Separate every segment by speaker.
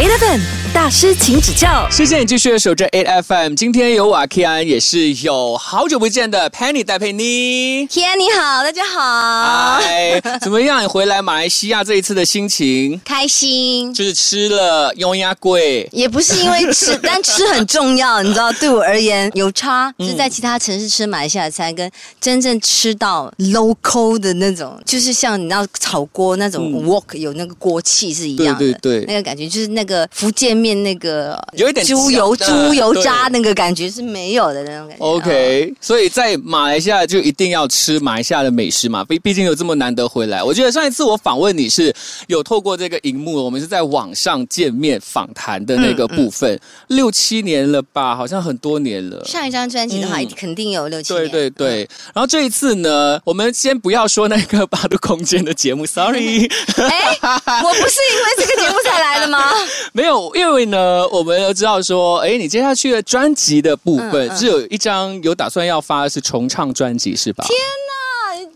Speaker 1: 8 FM. 大师，请指教。
Speaker 2: 谢谢你继续守着 Eight FM。今天有瓦 K 安，也是有好久不见的 Penny 戴佩妮。
Speaker 3: 天你好，大家好，
Speaker 2: 嗨，怎么样？你回来马来西亚这一次的心情？
Speaker 3: 开心。
Speaker 2: 就是吃了雍鸭贵，
Speaker 3: 也不是因为吃，但吃很重要，你知道，对我而言有差。就是在其他城市吃马来西亚的餐，跟真正吃到 local 的那种，就是像你知道炒锅那种 wok 有那个锅气是一样的，
Speaker 2: 对对对
Speaker 3: 那个感觉就是那个福建面那个
Speaker 2: 有一点
Speaker 3: 猪油猪油渣那个感觉是没有的那种感觉。
Speaker 2: OK，所以在马来西亚就一定要吃马来西亚的美食嘛，毕毕竟有这么难得回来。我觉得上一次我访问你是有透过这个荧幕，我们是在网上见面访谈的那个部分，六七年了吧，好像很多年了。
Speaker 3: 上一张专辑的话，
Speaker 2: 嗯
Speaker 3: 肯定有六七
Speaker 2: 对
Speaker 3: 年。
Speaker 2: 对对，然后这一次呢，我们先不要说那个八度空间的节目，sorry，
Speaker 3: 哎，我不是因为这个节目才来的吗？
Speaker 2: 没有，因为呢，我们都知道说，哎，你接下去的专辑的部分、
Speaker 3: 嗯嗯
Speaker 2: 是有一张有打算要发的是重唱专辑是吧？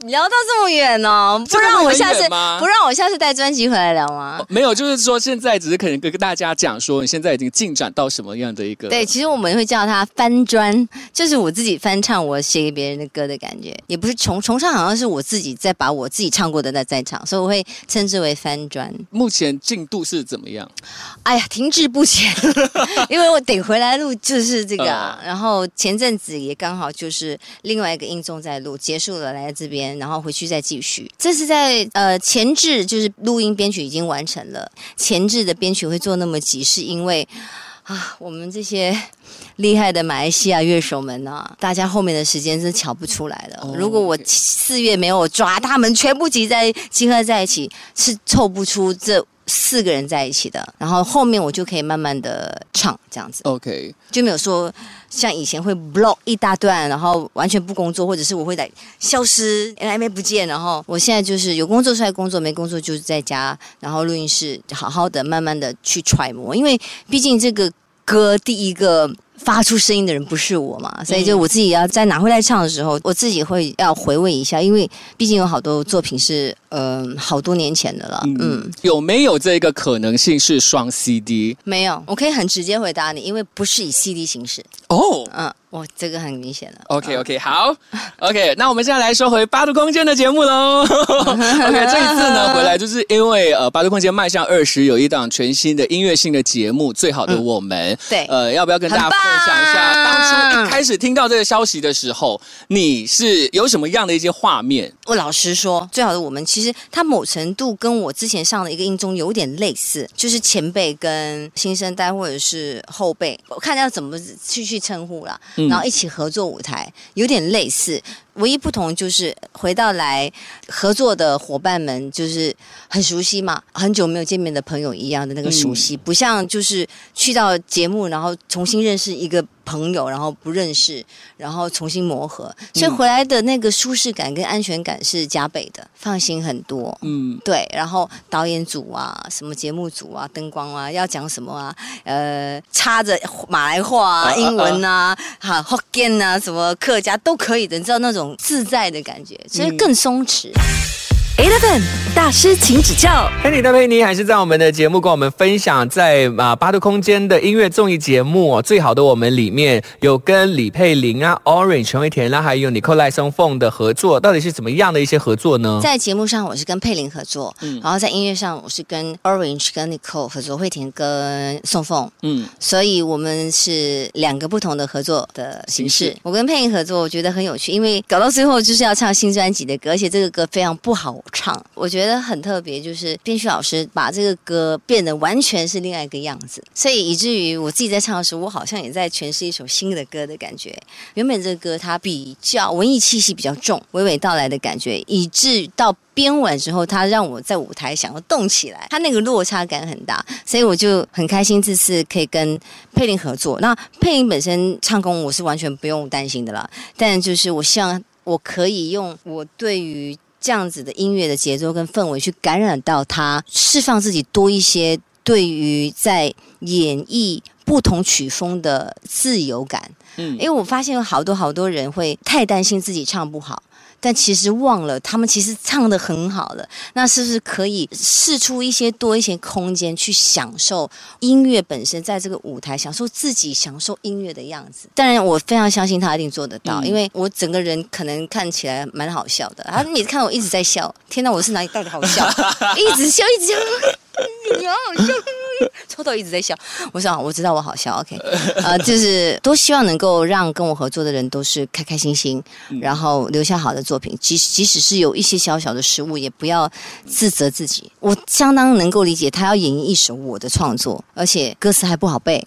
Speaker 3: 聊到这么远哦，不让我下次不让我下次带专辑回来聊吗？
Speaker 2: 没有，就是说现在只是可能跟大家讲说，你现在已经进展到什么样的一个？
Speaker 3: 对，其实我们会叫它翻砖，就是我自己翻唱我写给别人的歌的感觉，也不是重重唱，好像是我自己在把我自己唱过的再再唱，所以我会称之为翻砖。
Speaker 2: 目前进度是怎么样？
Speaker 3: 哎呀，停滞不前，因为我得回来录就是这个、啊，
Speaker 2: 嗯
Speaker 3: 然后前阵子也刚好就是另外一个音综在录，结束了来这边，然后回去再继续。这是在呃前置，就是录音编曲已经完成了，前置的编曲会做那么急，是因为。啊，我们这些 厉害的马来西亚乐手们呢、大家后面的时间是瞧不出来的。
Speaker 2: 哦
Speaker 3: 如果我四月没有抓他们全部集在集合在一起，是凑不出这四个人在一起的。然后后面我就可以慢慢的唱这样子
Speaker 2: ，OK，
Speaker 3: 就没有说像以前会 block 一大段，然后完全不工作，或者是我会在消失，还没不见。然后我现在就是有工作出来工作，没工作就是在家，然后录音室好好的慢慢的去揣摩，因为毕竟这个歌第一个。发出声音的人不是我嘛，所以就我自己要再拿回来唱的时候，我自己会要回味一下，因为毕竟有好多作品是呃好多年前的了，嗯
Speaker 2: 有没有这个可能性是双 CD？
Speaker 3: 没有，我可以很直接回答你，因为不是以 CD 形式。
Speaker 2: 哦、
Speaker 3: 嗯，我这个很明显了。
Speaker 2: OK OK，好，OK，那我们现在来说回八度空间的节目喽。OK，这一次呢回来就是因为呃八度空间迈向二十有一档全新的音乐性的节目《最好的我们》
Speaker 3: 对。
Speaker 2: 呃，要不要跟大家分享一下当初一开始听到这个消息的时候，你是有什么样的一些画面？
Speaker 3: 我老实说，最好的我们其实它某程度跟我之前上的一个音中有点类似，就是前辈跟新生代或者是后辈，我看要怎么去去称呼啦，
Speaker 2: 嗯
Speaker 3: 然后一起合作舞台，有点类似。唯一不同就是回到来合作的伙伴们就是很熟悉嘛，很久没有见面的朋友一样的那个熟悉，不像就是去到节目然后重新认识一个朋友，然后不认识，然后重新磨合，所以回来的那个舒适感跟安全感是加倍的，放心很多。
Speaker 2: 嗯，
Speaker 3: 对，然后导演组啊，什么节目组啊，灯光啊，要讲什么啊，呃，插着马来话啊、英文啊、哈 Hokkien 啊，什么客家都可以的，你知道那种自在的感觉，所以更松弛。
Speaker 1: Eleven 大师，请指教。
Speaker 2: 佩妮的佩妮还是在我们的节目跟我们分享，在啊八度空间的音乐综艺节目哦，最好的我们里面有跟李佩玲啊、Orange 陈慧田啦，还有 Nicole 赖松凤的合作，到底是怎么样的一些合作呢？
Speaker 3: 在节目上我是跟佩玲合作，
Speaker 2: 嗯
Speaker 3: 然后在音乐上我是跟 Orange、跟 Nicole 合作，慧田跟宋凤，
Speaker 2: 嗯
Speaker 3: 所以我们是两个不同的合作的形式。
Speaker 2: 形式
Speaker 3: 我跟佩玲合作，我觉得很有趣，因为搞到最后就是要唱新专辑的歌，而且这个歌非常不好唱，我觉得很特别，就是编曲老师把这个歌变得完全是另外一个样子，所以以至于我自己在唱的时候，我好像也在诠释一首新的歌的感觉。原本这个歌它比较文艺气息比较重，娓娓道来的感觉，以致到编完之后，它让我在舞台想要动起来，它那个落差感很大，所以我就很开心这次可以跟佩玲合作。那佩玲本身唱功我是完全不用担心的啦，但就是我希望我可以用我对于这样子的音乐的节奏跟氛围去感染到他，释放自己多一些对于在演绎不同曲风的自由感。
Speaker 2: 嗯
Speaker 3: 因为我发现有好多好多人会太担心自己唱不好。但其实忘了他们其实唱的很好了。那是不是可以试出一些多一些空间去享受音乐本身，在这个舞台享受自己享受音乐的样子？当然，我非常相信他一定做得到，因为我整个人可能看起来蛮好笑的。他每次看到我一直在笑，天哪，我是哪里到底好笑？一直笑，一直笑，你好好笑。臭豆一直在笑，我想我知道我好笑，OK，呃，就是都希望能够让跟我合作的人都是开开心心，然后留下好的作品，即即使是有一些小小的失误，也不要自责自己。我相当能够理解他要演绎一首我的创作，而且歌词还不好背，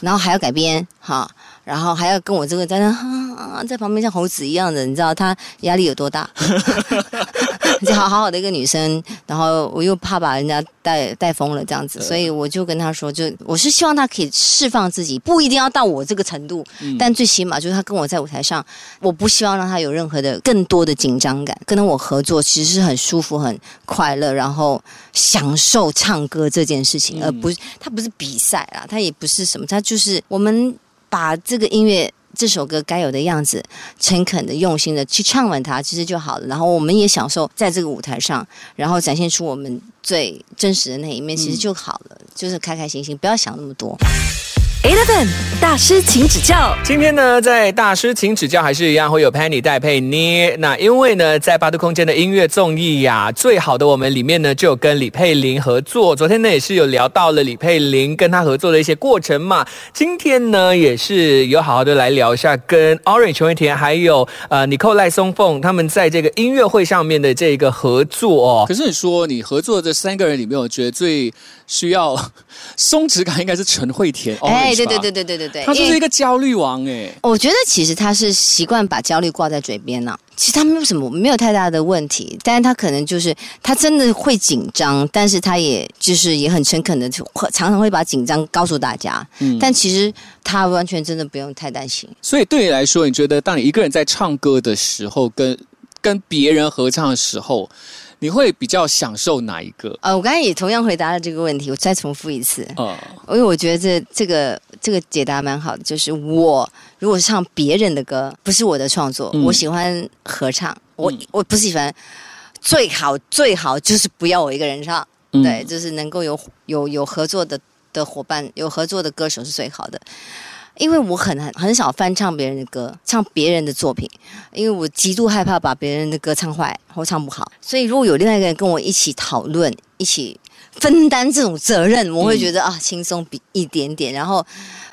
Speaker 3: 然后还要改编哈。然后还要跟我这个在那、啊、在旁边像猴子一样的，你知道他压力有多大？就好好好的一个女生，然后我又怕把人家带带疯了这样子，所以我就跟他说，就我是希望他可以释放自己，不一定要到我这个程度，但最起码就是他跟我在舞台上，我不希望让他有任何的更多的紧张感。跟我合作其实是很舒服、很快乐，然后享受唱歌这件事情，而不是他不是比赛啊，他也不是什么，他就是我们把这个音乐。这首歌该有的样子，诚恳的、用心的去唱完它，其实就好了。然后我们也享受在这个舞台上，然后展现出我们最真实的那一面，其实就好了。就是开开心心，不要想那么多。
Speaker 1: Eleven 大师，请指教。
Speaker 4: 今天呢，在大师请指教还是一样会有 Penny 戴佩妮。那因为呢，在八度空间的音乐综艺呀，最好的我们里面呢，就有跟李佩玲合作。昨天呢，也是有聊到了李佩玲跟她合作的一些过程嘛。今天呢，也是有好好的来聊一下跟 Orange 陈慧田还有呃 Nicole 赖松凤他们在这个音乐会上面的这个合作哦。
Speaker 2: 可是你说你合作的这三个人里面，我觉得最需要松弛感应该是陈慧田。
Speaker 3: 哎
Speaker 2: ，Orange 吧
Speaker 3: 对对对对对对对，
Speaker 2: 他就是一个焦虑王哎。
Speaker 3: 我觉得其实他是习惯把焦虑挂在嘴边呢、其实他没有什么没有太大的问题，但是他可能就是他真的会紧张，但是他也就是也很诚恳的，常常会把紧张告诉大家。
Speaker 2: 嗯
Speaker 3: 但其实他完全真的不用太担心。
Speaker 2: 所以对你来说，你觉得当你一个人在唱歌的时候，跟跟别人合唱的时候，你会比较享受哪一个？
Speaker 3: 呃，我刚才也同样回答了这个问题，我再重复一次，
Speaker 2: 呃，
Speaker 3: 因为我觉得这这个这个解答蛮好的，就是我如果是唱别人的歌，不是我的创作，
Speaker 2: 嗯
Speaker 3: 我喜欢合唱，我、
Speaker 2: 嗯
Speaker 3: 我不是喜欢最好最好就是不要我一个人唱，
Speaker 2: 嗯
Speaker 3: 对，就是能够有有有合作的的伙伴，有合作的歌手是最好的。因为我很很很少翻唱别人的歌，唱别人的作品，因为我极度害怕把别人的歌唱坏或唱不好。所以如果有另外一个人跟我一起讨论，一起分担这种责任，我会觉得、啊轻松比一点点。然后，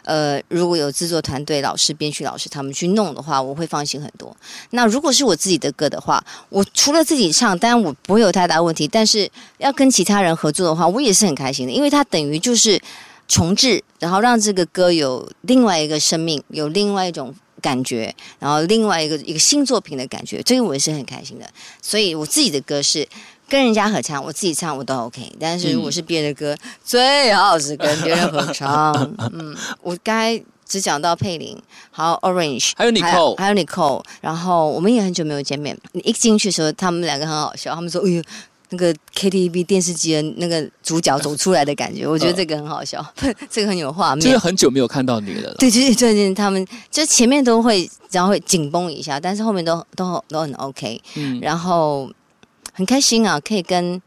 Speaker 3: 呃，如果有制作团队、老师、编曲老师他们去弄的话，我会放心很多。那如果是我自己的歌的话，我除了自己唱，当然我不会有太大问题。但是要跟其他人合作的话，我也是很开心的，因为它等于就是重置，然后让这个歌有另外一个生命，有另外一种。感觉，然后另外一个一个新作品的感觉，这个我也是很开心的。所以我自己的歌是跟人家合唱，我自己唱我都 OK。但是如果是别人的歌，最好是跟别人合唱。嗯，我刚才只讲到佩林，还有 Orange，
Speaker 2: 还有 Nicole
Speaker 3: 还有 Nicole，然后我们也很久没有见面。你一进去的时候，他们两个很好笑，他们说：“哎呦。”那个 KTV 电视机的那个主角走出来的感觉，我觉得这个很好笑，这个很有画面。
Speaker 2: 就是很久没有看到你了啦。
Speaker 3: 对，就是最近他们就前面都会，然后会紧绷一下，但是后面都都都很 OK，
Speaker 2: 嗯，
Speaker 3: 然后很开心啊，可以跟，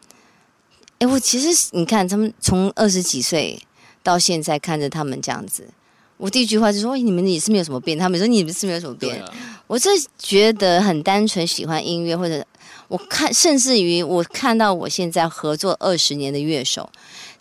Speaker 3: 哎，我其实你看他们从二十几岁到现在看着他们这样子，我第一句话就说，哎，你们也是没有什么变，他们说你们是没有什么变，
Speaker 2: 啊，
Speaker 3: 我这觉得很单纯，喜欢音乐，或者我看，甚至于我看到我现在合作二十年的乐手，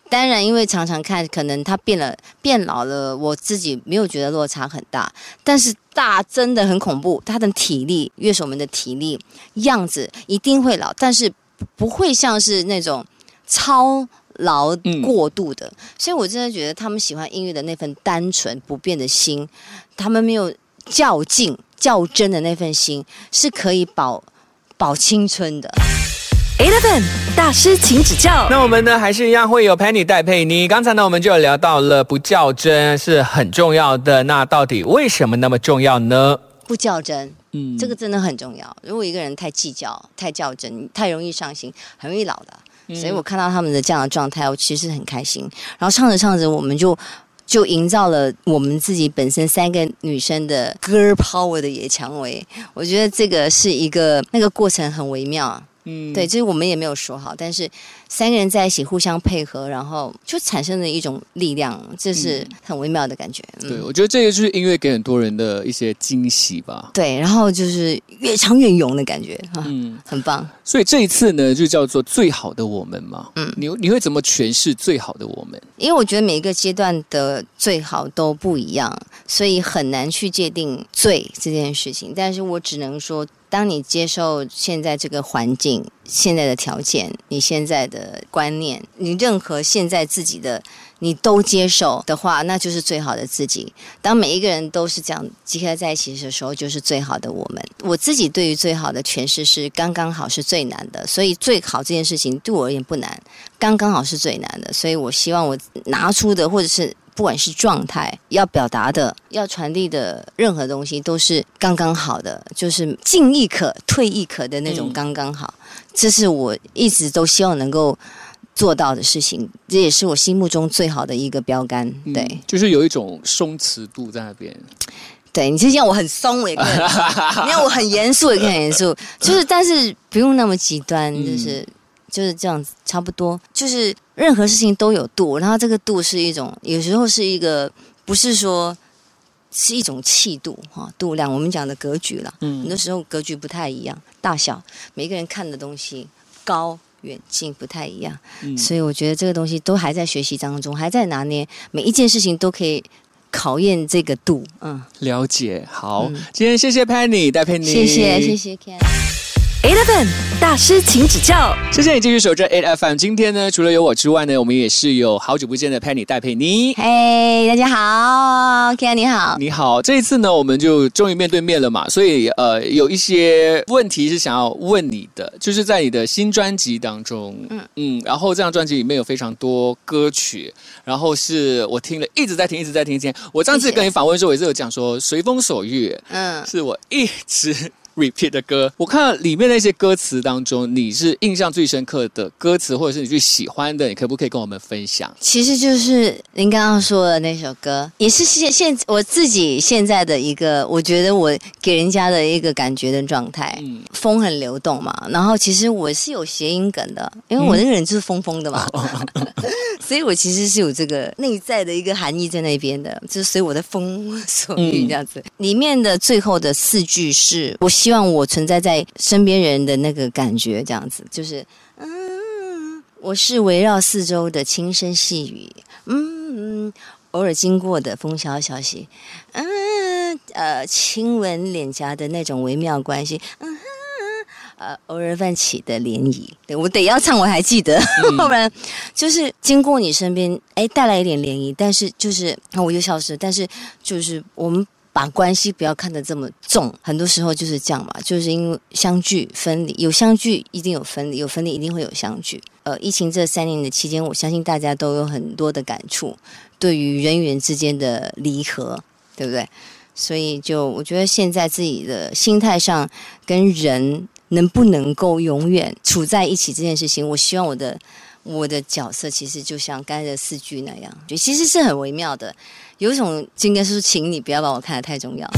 Speaker 3: 当然因为常常看，可能他变了，变老了，我自己没有觉得落差很大，但是大真的很恐怖，他的体力，乐手们的体力样子一定会老，但是不会像是那种超。劳
Speaker 2: 嗯
Speaker 3: 过度的，所以我真的觉得他们喜欢音乐的那份单纯不变的心，他们没有较劲、较真的那份心，是可以保保青春的。
Speaker 1: Eleven 大师，请指教。
Speaker 4: 那我们呢，还是一样会有 Penny 戴佩妮。刚才呢，我们就有聊到了不较真是很重要的。那到底为什么那么重要呢？
Speaker 3: 不较真，
Speaker 2: 嗯
Speaker 3: 这个真的很重要。如果一个人太计较、太较真，太容易伤心，很容易老的。所以我看到他们的这样的状态，我其实很开心。然后唱着唱着，我们就就营造了我们自己本身三个女生的 girl power 的野蔷薇。我觉得这个是一个那个过程很微妙。
Speaker 2: 嗯，
Speaker 3: 对，这是我们也没有说好，但是三个人在一起互相配合，然后就产生了一种力量，这是很微妙的感觉。嗯
Speaker 2: 对，我觉得这个就是音乐给很多人的一些惊喜吧。
Speaker 3: 对，然后就是越唱越勇的感觉啊，
Speaker 2: 嗯，
Speaker 3: 很棒。
Speaker 2: 所以这一次呢，就叫做最好的我们嘛。嗯
Speaker 3: 嗯，
Speaker 2: 你你会怎么诠释最好的我们？
Speaker 3: 因为我觉得每一个阶段的最好都不一样，所以很难去界定最这件事情。但是我只能说，当你接受现在这个环境、现在的条件、你现在的观念，你任何现在自己的你都接受的话，那就是最好的自己。当每一个人都是这样集合在一起的时候，就是最好的我们。我自己对于最好的诠释是刚刚好是最难的，所以最好这件事情对我而言不难，刚刚好是最难的。所以我希望我拿出的或者是。不管是状态要表达的、要传递的任何东西，都是刚刚好的，就是进亦可、退亦可的那种
Speaker 2: 嗯
Speaker 3: 刚刚好。这是我一直都希望能够做到的事情，这也是我心目中最好的一个标杆。
Speaker 2: 嗯
Speaker 3: 对，
Speaker 2: 就是有一种松弛度在那边。
Speaker 3: 对你就像我很松，我也可以 你看我很严肃，也可以很严肃。就是，但是不用那么极端，
Speaker 2: 嗯
Speaker 3: 就是、就是这样子，差不多。就是任何事情都有度，然后这个度是一种，有时候是一个，不是说是一种气度哈，度量。我们讲的格局了，嗯，很
Speaker 2: 嗯
Speaker 3: 多时候格局不太一样，大小每个人看的东西高。远近不太一样，
Speaker 2: 嗯
Speaker 3: 所以我觉得这个东西都还在学习当中，还在拿捏，每一件事情都可以考验这个度。嗯，
Speaker 2: 了解。好，
Speaker 3: 嗯
Speaker 2: 今天谢谢 Penny 戴佩妮，
Speaker 3: 谢谢谢。谢 Ken。
Speaker 1: Eleven 大师，请指教。
Speaker 2: 谢谢你继续守着 Eight FM。今天呢，除了有我之外呢，我们也是有好久不见的 Penny 戴佩妮。
Speaker 3: 嘿，大家好，Ken 你好。
Speaker 2: 你好，这一次呢，我们就终于面对面了嘛，所以呃，有一些问题是想要问你的，就是在你的新专辑当中，嗯
Speaker 3: 嗯
Speaker 2: 嗯，然后这张专辑里面有非常多歌曲，然后是我听了一直在听，一直在听。我上次跟你访问的时候，也是有讲说《随风所欲》
Speaker 3: 嗯，
Speaker 2: 是我一直 repeat 的歌。我看里面那些歌词当中，你是印象最深刻的歌词，或者是你最喜欢的，你可不可以跟我们分享？
Speaker 3: 其实就是您刚刚说的那首歌，也是现现我自己现在的一个，我觉得我给人家的一个感觉的状态。
Speaker 2: 嗯
Speaker 3: 风很流动嘛，然后其实我是有谐音梗的，因为我那个人就是疯疯的嘛，所以我其实是有这个内在的一个含义在那边的，就是随我的风所欲
Speaker 2: 嗯
Speaker 3: 这样子。里面的最后的四句是我希望我存在在身边人的那个感觉，这样子就是嗯，我是围绕四周的轻声细语，嗯，偶尔经过的风萧萧兮，嗯，呃，亲吻脸颊的那种微妙关系，嗯哼。呃，偶尔泛起的涟漪，对我得要唱，我还记得，
Speaker 2: 嗯
Speaker 3: 要 不然就是经过你身边，哎，带来一点涟漪，但是就是啊我又消失了，但是就是我们把关系不要看得这么重，很多时候就是这样嘛，就是因为相聚分离，有相聚一定有分离，有分离一定会有相聚。呃，疫情这三年的期间，我相信大家都有很多的感触，对于人与人之间的离合，对不对？所以就我觉得现在自己的心态上跟人能不能够永远处在一起这件事情，我希望我的我的角色其实就像刚才的四句那样，就其实是很微妙的。有一种应该是请你不要把我看得太重要。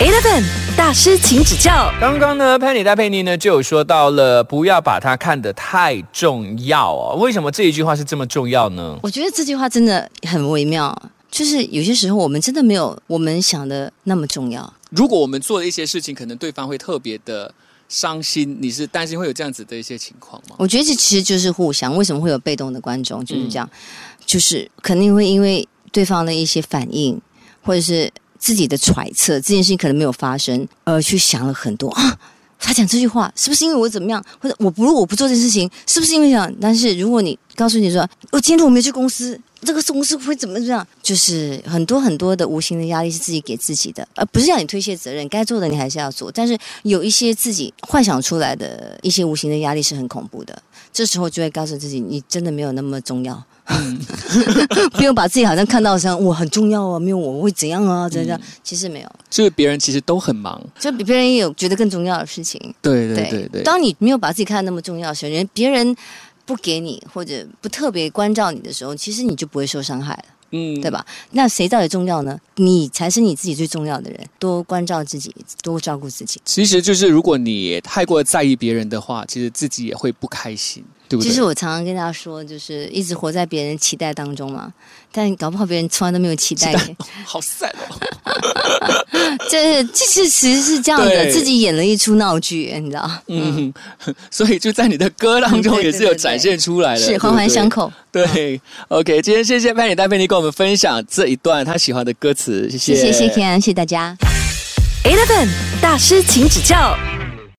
Speaker 1: Eleven 大师，请指教。
Speaker 4: 刚刚呢，Penny 戴佩妮呢就有说到了，不要把它看得太重要哦。为什么这一句话是这么重要呢？
Speaker 3: 我觉得这句话真的很微妙，就是有些时候我们真的没有我们想的那么重要。
Speaker 2: 如果我们做了一些事情，可能对方会特别的伤心，你是担心会有这样子的一些情况吗？
Speaker 3: 我觉得这其实就是互相。为什么会有被动的观众？就是这样，就是肯定会因为对方的一些反应，或者是自己的揣测，这件事情可能没有发生，而去想了很多啊。他讲这句话是不是因为我怎么样，或者我不如果不做这件事情，是不是因为这样？但是如果你告诉你说，我今天如果没去公司，这个公司会怎么怎样？就是很多很多的无形的压力是自己给自己的，而不是让你推卸责任，该做的你还是要做。但是有一些自己幻想出来的一些无形的压力是很恐怖的，这时候就会告诉自己，你真的没有那么重要。不用把自己好像看到像我很重要啊，没有我会怎样啊，怎样？其实没有，
Speaker 2: 就是别人其实都很忙，
Speaker 3: 就比别人也有觉得更重要的事情。
Speaker 2: 对对对对。
Speaker 3: 当你没有把自己看得那么重要的时候，人别人不给你或者不特别关照你的时候，其实你就不会受伤害了。
Speaker 2: 嗯
Speaker 3: 对？吧？那谁到底重要呢？你才是你自己最重要的人，多关照自己，多照顾自己。
Speaker 2: 其实就是如果你太过在意别人的话，其实自己也会不开心，对不对？
Speaker 3: 其实我常常跟大家说，就是一直活在别人期待当中嘛，但搞不好别人从来都没有期待你。
Speaker 2: 好 sad 哦。
Speaker 3: 这这是其实是这样的，自己演了一出闹剧，你知道？
Speaker 2: 嗯，所以就在你的歌当中也是有展现出来的，
Speaker 3: 是环环相
Speaker 2: 扣。
Speaker 3: 扣。
Speaker 2: 对，OK，今天谢谢潘妮戴佩妮跟我们分享这一段他喜欢的歌词，谢谢，
Speaker 3: 谢谢谢谢 Ken，谢谢大家。
Speaker 1: Eleven 大师，请指教。